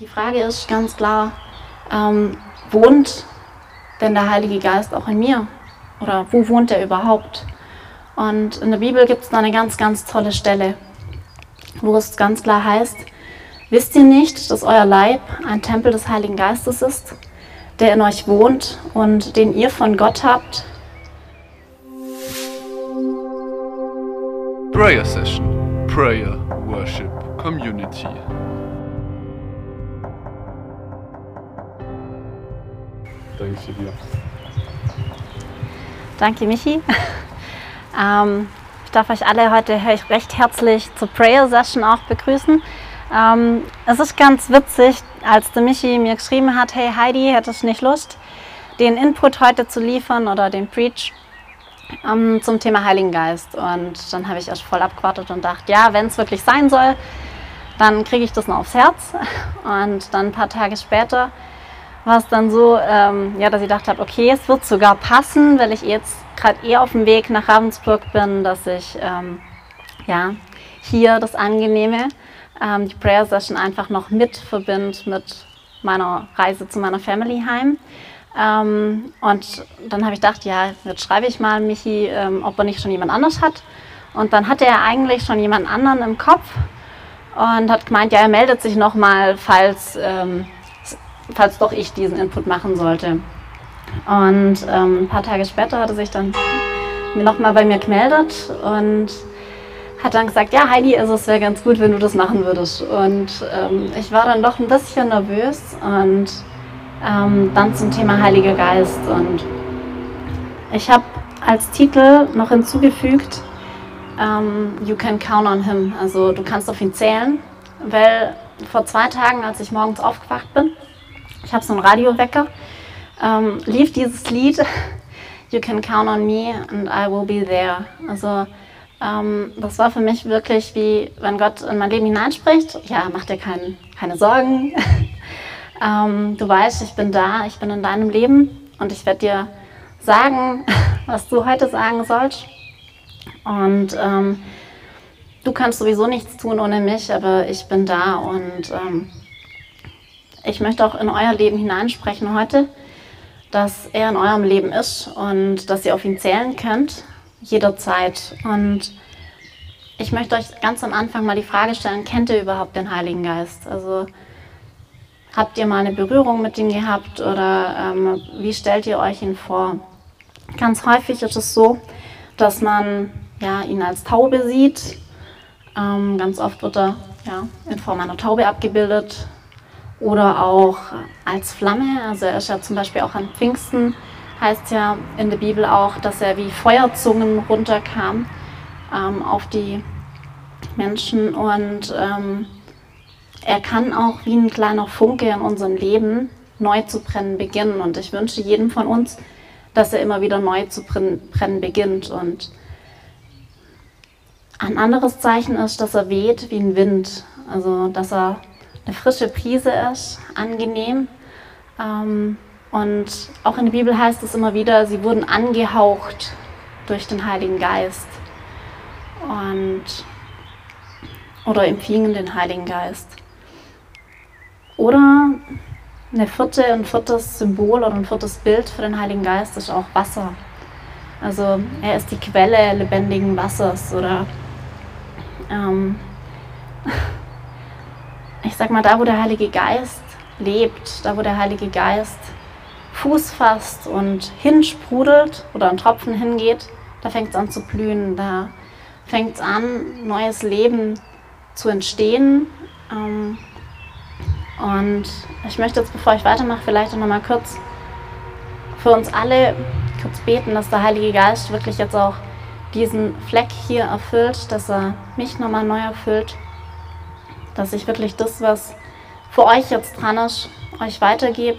Die Frage ist ganz klar, ähm, wohnt denn der Heilige Geist auch in mir? Oder wo wohnt er überhaupt? Und in der Bibel gibt es da eine ganz, ganz tolle Stelle, wo es ganz klar heißt, wisst ihr nicht, dass euer Leib ein Tempel des Heiligen Geistes ist, der in euch wohnt und den ihr von Gott habt? Prayer Session, Prayer, Worship, Community. Danke dir. Danke, Michi. Ähm, ich darf euch alle heute recht herzlich zur Prayer Session auch begrüßen. Ähm, es ist ganz witzig, als der Michi mir geschrieben hat, hey Heidi, hättest du nicht Lust, den Input heute zu liefern oder den Preach ähm, zum Thema Heiligen Geist? Und dann habe ich erst voll abgewartet und dachte, ja, wenn es wirklich sein soll, dann kriege ich das noch aufs Herz. Und dann ein paar Tage später war es dann so, ähm, ja, dass ich gedacht habe, okay, es wird sogar passen, weil ich jetzt gerade eher auf dem Weg nach Ravensburg bin, dass ich ähm, ja, hier das Angenehme, ähm, die Prayer Session einfach noch mit verbinde mit meiner Reise zu meiner Family heim. Ähm, und dann habe ich gedacht, ja, jetzt schreibe ich mal Michi, ähm, ob er nicht schon jemand anders hat. Und dann hatte er eigentlich schon jemand anderen im Kopf und hat gemeint, ja, er meldet sich nochmal, falls ähm, falls doch ich diesen Input machen sollte. Und ähm, ein paar Tage später hat er sich dann nochmal bei mir gemeldet und hat dann gesagt, ja Heidi, also es wäre ganz gut, wenn du das machen würdest. Und ähm, ich war dann doch ein bisschen nervös und ähm, dann zum Thema Heiliger Geist. Und ich habe als Titel noch hinzugefügt, ähm, You can count on him, also du kannst auf ihn zählen, weil vor zwei Tagen, als ich morgens aufgewacht bin, ich habe so einen Radiowecker, ähm, lief dieses Lied You can count on me and I will be there. Also ähm, das war für mich wirklich wie, wenn Gott in mein Leben hineinspricht, ja, mach dir kein, keine Sorgen. ähm, du weißt, ich bin da, ich bin in deinem Leben und ich werde dir sagen, was du heute sagen sollst. Und ähm, du kannst sowieso nichts tun ohne mich, aber ich bin da und ähm, ich möchte auch in euer Leben hineinsprechen heute, dass er in eurem Leben ist und dass ihr auf ihn zählen könnt, jederzeit. Und ich möchte euch ganz am Anfang mal die Frage stellen, kennt ihr überhaupt den Heiligen Geist? Also habt ihr mal eine Berührung mit ihm gehabt oder ähm, wie stellt ihr euch ihn vor? Ganz häufig ist es so, dass man ja, ihn als Taube sieht. Ähm, ganz oft wird er ja, in Form einer Taube abgebildet oder auch als Flamme. Also er ist ja zum Beispiel auch an Pfingsten, heißt ja in der Bibel auch, dass er wie Feuerzungen runterkam ähm, auf die Menschen und ähm, er kann auch wie ein kleiner Funke in unserem Leben neu zu brennen beginnen. Und ich wünsche jedem von uns, dass er immer wieder neu zu brennen beginnt. Und ein anderes Zeichen ist, dass er weht wie ein Wind. Also, dass er eine frische Prise ist, angenehm. Ähm, und auch in der Bibel heißt es immer wieder, sie wurden angehaucht durch den Heiligen Geist. Und, oder empfingen den Heiligen Geist. Oder eine vierte, ein viertes Symbol oder ein viertes Bild für den Heiligen Geist ist auch Wasser. Also er ist die Quelle lebendigen Wassers oder ähm, ich sag mal, da wo der Heilige Geist lebt, da wo der Heilige Geist Fuß fasst und hinsprudelt oder ein Tropfen hingeht, da fängt es an zu blühen, da fängt es an, neues Leben zu entstehen. Ähm, und ich möchte jetzt, bevor ich weitermache, vielleicht noch mal kurz für uns alle kurz beten, dass der Heilige Geist wirklich jetzt auch diesen Fleck hier erfüllt, dass er mich nochmal neu erfüllt dass ich wirklich das, was für euch jetzt dran ist, euch weitergebe.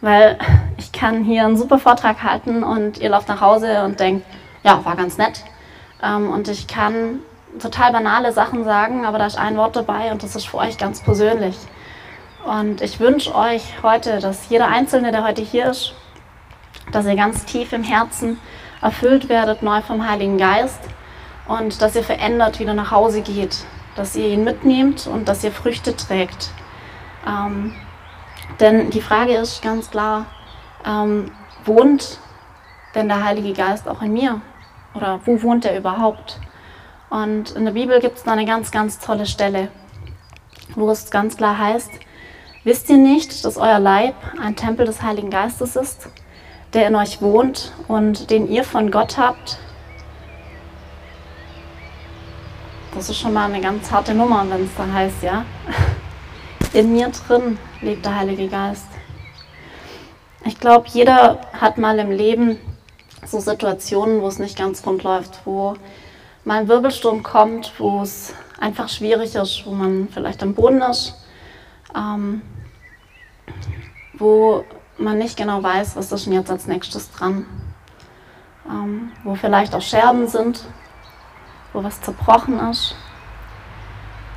Weil ich kann hier einen super Vortrag halten und ihr lauft nach Hause und denkt, ja, war ganz nett. Ähm, und ich kann total banale Sachen sagen, aber da ist ein Wort dabei und das ist für euch ganz persönlich. Und ich wünsche euch heute, dass jeder Einzelne, der heute hier ist, dass ihr ganz tief im Herzen erfüllt werdet, neu vom Heiligen Geist und dass ihr verändert wieder nach Hause geht dass ihr ihn mitnehmt und dass ihr Früchte trägt. Ähm, denn die Frage ist ganz klar, ähm, wohnt denn der Heilige Geist auch in mir? Oder wo wohnt er überhaupt? Und in der Bibel gibt es da eine ganz, ganz tolle Stelle, wo es ganz klar heißt, wisst ihr nicht, dass euer Leib ein Tempel des Heiligen Geistes ist, der in euch wohnt und den ihr von Gott habt? Das ist schon mal eine ganz harte Nummer, wenn es da heißt, ja. In mir drin lebt der Heilige Geist. Ich glaube, jeder hat mal im Leben so Situationen, wo es nicht ganz rund läuft, wo mal ein Wirbelsturm kommt, wo es einfach schwierig ist, wo man vielleicht am Boden ist, ähm, wo man nicht genau weiß, was ist denn jetzt als nächstes dran, ähm, wo vielleicht auch Scherben sind, wo was zerbrochen ist.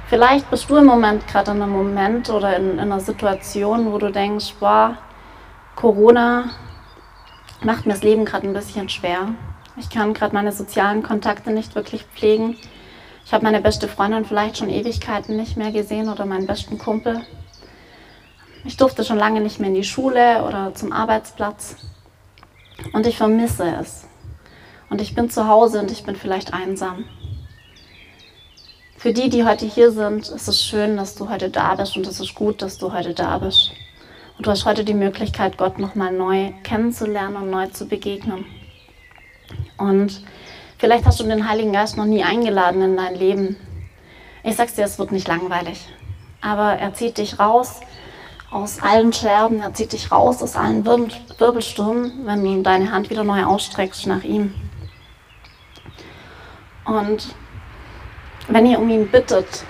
Vielleicht bist du im Moment gerade in einem Moment oder in, in einer Situation, wo du denkst, boah, Corona macht mir das Leben gerade ein bisschen schwer. Ich kann gerade meine sozialen Kontakte nicht wirklich pflegen. Ich habe meine beste Freundin vielleicht schon Ewigkeiten nicht mehr gesehen oder meinen besten Kumpel. Ich durfte schon lange nicht mehr in die Schule oder zum Arbeitsplatz. Und ich vermisse es. Und ich bin zu Hause und ich bin vielleicht einsam. Für die, die heute hier sind, ist es schön, dass du heute da bist und es ist gut, dass du heute da bist. Und du hast heute die Möglichkeit, Gott nochmal neu kennenzulernen und neu zu begegnen. Und vielleicht hast du den Heiligen Geist noch nie eingeladen in dein Leben. Ich sag's dir, es wird nicht langweilig. Aber er zieht dich raus aus allen Scherben, er zieht dich raus aus allen Wirbel Wirbelstürmen, wenn du deine Hand wieder neu ausstreckst nach ihm. Und wenn ihr um ihn bittet,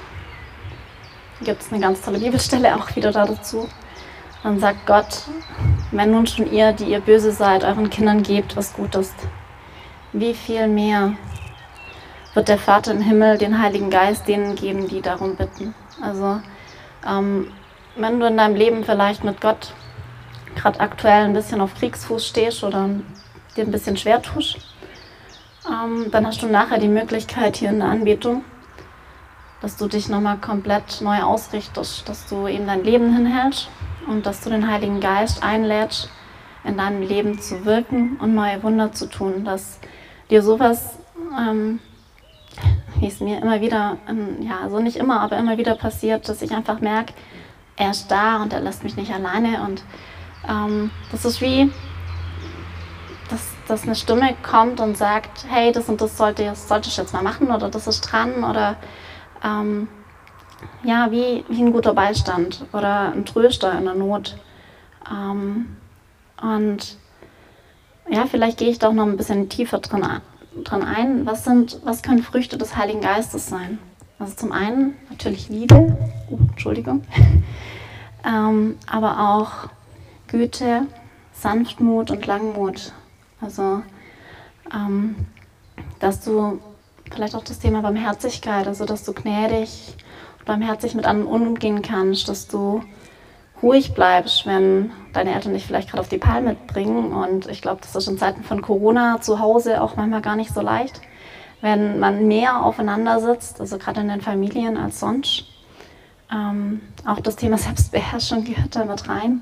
gibt es eine ganz tolle Bibelstelle auch wieder dazu. Dann sagt Gott, wenn nun schon ihr, die ihr böse seid, euren Kindern gebt, was gut ist, wie viel mehr wird der Vater im Himmel den Heiligen Geist denen geben, die darum bitten. Also ähm, wenn du in deinem Leben vielleicht mit Gott gerade aktuell ein bisschen auf Kriegsfuß stehst oder dir ein bisschen schwer tust, ähm, dann hast du nachher die Möglichkeit hier in der Anbetung, dass du dich nochmal komplett neu ausrichtest, dass du ihm dein Leben hinhältst und dass du den Heiligen Geist einlädst, in deinem Leben zu wirken und neue Wunder zu tun, dass dir sowas, ähm, wie es mir immer wieder, ähm, ja, also nicht immer, aber immer wieder passiert, dass ich einfach merke, er ist da und er lässt mich nicht alleine und ähm, das ist wie, dass, dass eine Stimme kommt und sagt, hey, das und das sollte, das sollte ich jetzt mal machen oder das ist dran oder ähm, ja, wie, wie ein guter Beistand oder ein Tröster in der Not. Ähm, und ja, vielleicht gehe ich doch noch ein bisschen tiefer drin, drin ein. Was, sind, was können Früchte des Heiligen Geistes sein? Also zum einen natürlich Liebe, oh, Entschuldigung, ähm, aber auch Güte, Sanftmut und Langmut. Also, ähm, dass du vielleicht auch das Thema Barmherzigkeit, also dass du gnädig barmherzig mit anderen umgehen kannst, dass du ruhig bleibst, wenn deine Eltern dich vielleicht gerade auf die Palme bringen. Und ich glaube, das ist in Zeiten von Corona zu Hause auch manchmal gar nicht so leicht, wenn man mehr aufeinander sitzt, also gerade in den Familien als sonst. Ähm, auch das Thema Selbstbeherrschung gehört da mit rein.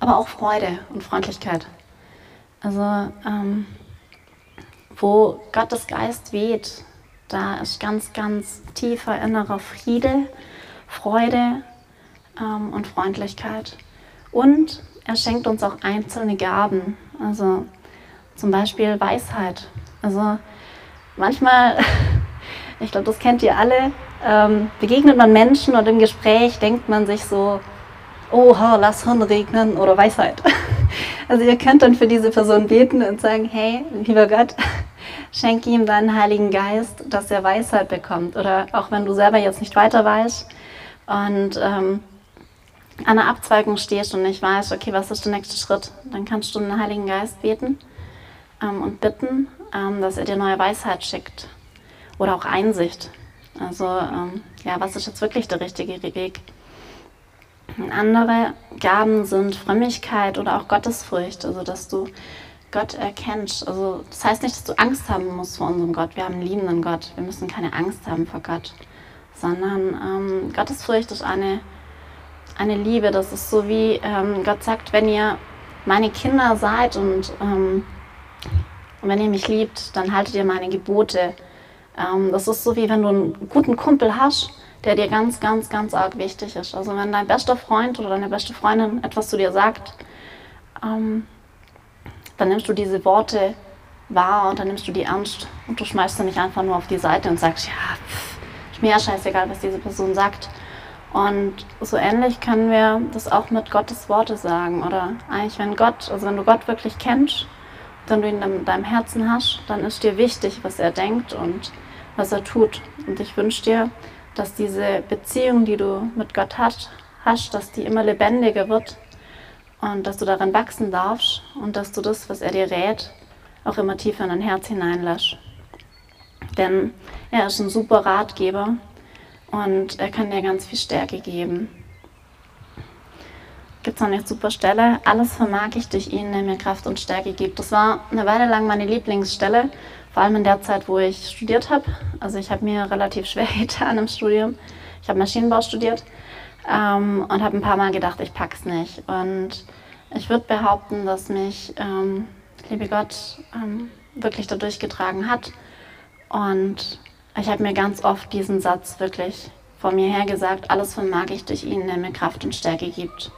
Aber auch Freude und Freundlichkeit. Also, ähm, wo Gottes Geist weht, da ist ganz, ganz tiefer innerer Friede, Freude ähm, und Freundlichkeit. Und er schenkt uns auch einzelne Gaben, also zum Beispiel Weisheit. Also manchmal, ich glaube, das kennt ihr alle, ähm, begegnet man Menschen und im Gespräch denkt man sich so, oha, lass Hirn regnen oder Weisheit. Also ihr könnt dann für diese Person beten und sagen, hey, lieber Gott, schenke ihm deinen Heiligen Geist, dass er Weisheit bekommt. Oder auch wenn du selber jetzt nicht weiter weißt und ähm, an einer Abzweigung stehst und nicht weißt, okay, was ist der nächste Schritt, dann kannst du den Heiligen Geist beten ähm, und bitten, ähm, dass er dir neue Weisheit schickt. Oder auch Einsicht. Also, ähm, ja, was ist jetzt wirklich der richtige Weg? Andere Gaben sind Frömmigkeit oder auch Gottesfurcht, also dass du Gott erkennst. Also das heißt nicht, dass du Angst haben musst vor unserem Gott. Wir haben einen liebenden Gott. Wir müssen keine Angst haben vor Gott. sondern ähm, Gottesfurcht ist eine, eine Liebe. Das ist so wie ähm, Gott sagt, wenn ihr meine Kinder seid und, ähm, wenn ihr mich liebt, dann haltet ihr meine Gebote. Ähm, das ist so wie wenn du einen guten Kumpel hast, der dir ganz, ganz, ganz arg wichtig ist. Also wenn dein bester Freund oder deine beste Freundin etwas zu dir sagt, ähm, dann nimmst du diese Worte wahr und dann nimmst du die ernst und du schmeißt sie nicht einfach nur auf die Seite und sagst, ja, pff, ist mir ja scheißegal, was diese Person sagt. Und so ähnlich können wir das auch mit Gottes Worte sagen. Oder eigentlich, wenn Gott, also wenn du Gott wirklich kennst, wenn du ihn in deinem Herzen hast, dann ist dir wichtig, was er denkt und was er tut. Und ich wünsche dir, dass diese Beziehung, die du mit Gott hast, hast, dass die immer lebendiger wird und dass du darin wachsen darfst und dass du das, was er dir rät, auch immer tiefer in dein Herz hineinlässt. Denn er ist ein super Ratgeber und er kann dir ganz viel Stärke geben. Gibt es noch eine super Stelle? Alles vermag ich durch ihn, der mir Kraft und Stärke gibt. Das war eine Weile lang meine Lieblingsstelle, vor allem in der Zeit, wo ich studiert habe. Also ich habe mir relativ schwer getan im Studium. Ich habe Maschinenbau studiert ähm, und habe ein paar Mal gedacht, ich pack's nicht. Und ich würde behaupten, dass mich ähm, liebe Gott ähm, wirklich dadurch getragen hat. Und ich habe mir ganz oft diesen Satz wirklich vor mir her gesagt, alles vermag ich durch ihn, der mir Kraft und Stärke gibt.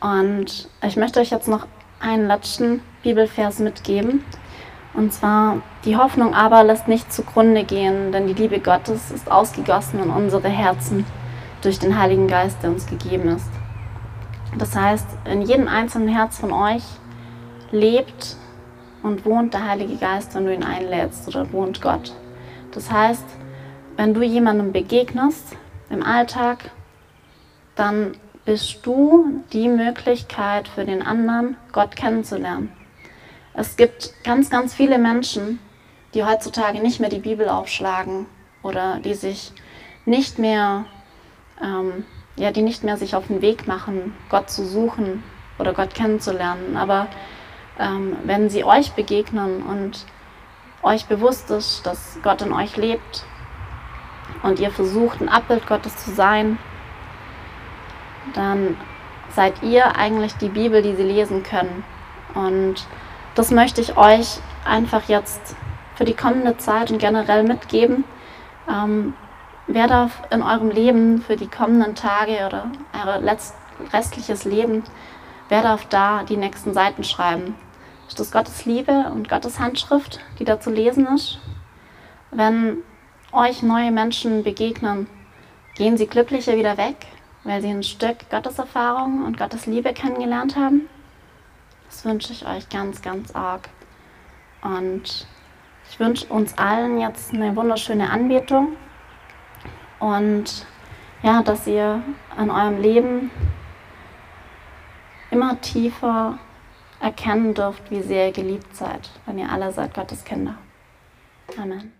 Und ich möchte euch jetzt noch einen letzten Bibelvers mitgeben. Und zwar, die Hoffnung aber lässt nicht zugrunde gehen, denn die Liebe Gottes ist ausgegossen in unsere Herzen durch den Heiligen Geist, der uns gegeben ist. Das heißt, in jedem einzelnen Herz von euch lebt und wohnt der Heilige Geist, wenn du ihn einlädst oder wohnt Gott. Das heißt, wenn du jemandem begegnest im Alltag, dann bist du die Möglichkeit für den anderen, Gott kennenzulernen. Es gibt ganz, ganz viele Menschen, die heutzutage nicht mehr die Bibel aufschlagen oder die sich nicht mehr, ähm, ja, die nicht mehr sich auf den Weg machen, Gott zu suchen oder Gott kennenzulernen. Aber ähm, wenn sie euch begegnen und euch bewusst ist, dass Gott in euch lebt und ihr versucht, ein Abbild Gottes zu sein, dann seid ihr eigentlich die Bibel, die sie lesen können. Und das möchte ich euch einfach jetzt für die kommende Zeit und generell mitgeben. Ähm, wer darf in eurem Leben für die kommenden Tage oder euer restliches Leben, wer darf da die nächsten Seiten schreiben? Ist das Gottes Liebe und Gottes Handschrift, die da zu lesen ist? Wenn euch neue Menschen begegnen, gehen sie glücklicher wieder weg, weil sie ein Stück Gottes Erfahrung und Gottes Liebe kennengelernt haben? Das wünsche ich euch ganz, ganz arg. Und ich wünsche uns allen jetzt eine wunderschöne Anbetung und ja, dass ihr an eurem Leben immer tiefer erkennen dürft, wie sehr ihr geliebt seid, wenn ihr alle seid Gottes Kinder. Amen.